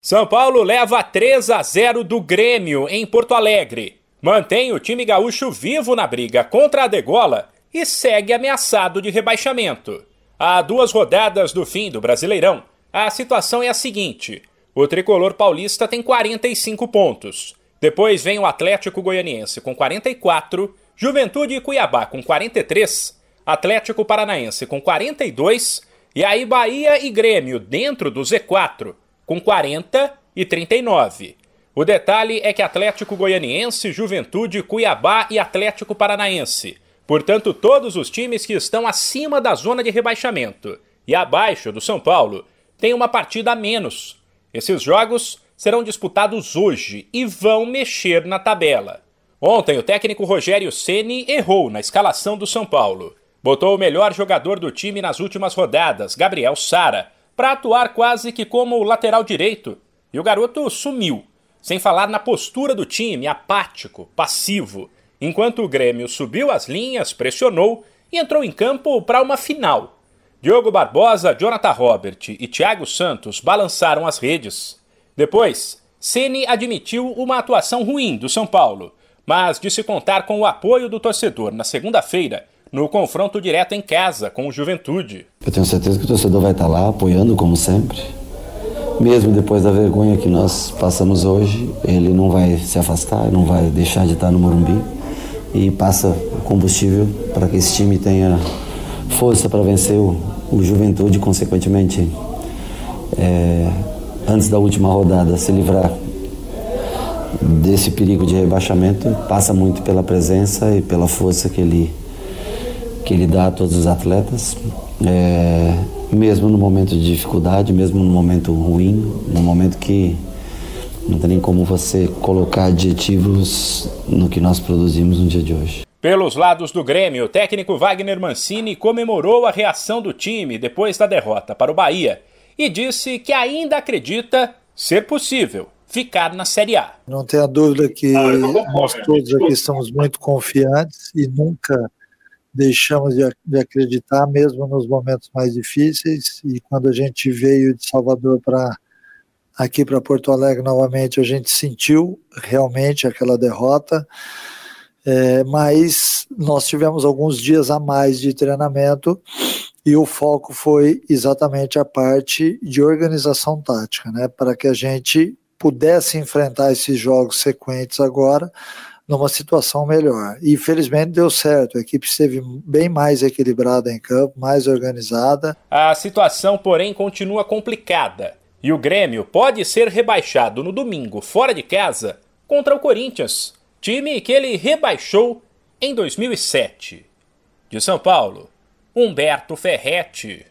São Paulo leva 3 a 0 do Grêmio em Porto Alegre. Mantém o time gaúcho vivo na briga contra a degola e segue ameaçado de rebaixamento. Há duas rodadas do fim do Brasileirão, a situação é a seguinte: o tricolor paulista tem 45 pontos. Depois vem o Atlético Goianiense com 44, Juventude e Cuiabá com 43, Atlético Paranaense com 42 e aí Bahia e Grêmio dentro do Z4 com 40 e 39. O detalhe é que Atlético Goianiense, Juventude, Cuiabá e Atlético Paranaense, portanto todos os times que estão acima da zona de rebaixamento e abaixo do São Paulo, têm uma partida a menos. Esses jogos serão disputados hoje e vão mexer na tabela. Ontem o técnico Rogério Ceni errou na escalação do São Paulo. Botou o melhor jogador do time nas últimas rodadas, Gabriel Sara, para atuar quase que como lateral direito, e o garoto sumiu, sem falar na postura do time, apático, passivo, enquanto o Grêmio subiu as linhas, pressionou e entrou em campo para uma final. Diogo Barbosa, Jonathan Robert e Thiago Santos balançaram as redes. Depois, Ceni admitiu uma atuação ruim do São Paulo, mas disse contar com o apoio do torcedor na segunda-feira no confronto direto em casa com o Juventude. Eu tenho certeza que o torcedor vai estar lá apoiando, como sempre. Mesmo depois da vergonha que nós passamos hoje, ele não vai se afastar, não vai deixar de estar no Morumbi e passa combustível para que esse time tenha força para vencer o, o Juventude, consequentemente, é, antes da última rodada, se livrar desse perigo de rebaixamento, passa muito pela presença e pela força que ele que ele dá a todos os atletas, é, mesmo no momento de dificuldade, mesmo no momento ruim, no momento que não tem nem como você colocar adjetivos no que nós produzimos no dia de hoje. Pelos lados do Grêmio, o técnico Wagner Mancini comemorou a reação do time depois da derrota para o Bahia e disse que ainda acredita ser possível ficar na Série A. Não tenha dúvida que nós todos aqui estamos muito confiantes e nunca deixamos de, de acreditar, mesmo nos momentos mais difíceis. E quando a gente veio de Salvador para aqui para Porto Alegre novamente, a gente sentiu realmente aquela derrota. É, mas nós tivemos alguns dias a mais de treinamento e o foco foi exatamente a parte de organização tática, né, para que a gente pudesse enfrentar esses jogos sequentes agora numa situação melhor. E felizmente deu certo, a equipe esteve bem mais equilibrada em campo, mais organizada. A situação, porém, continua complicada. E o Grêmio pode ser rebaixado no domingo, fora de casa, contra o Corinthians, time que ele rebaixou em 2007. De São Paulo, Humberto Ferretti.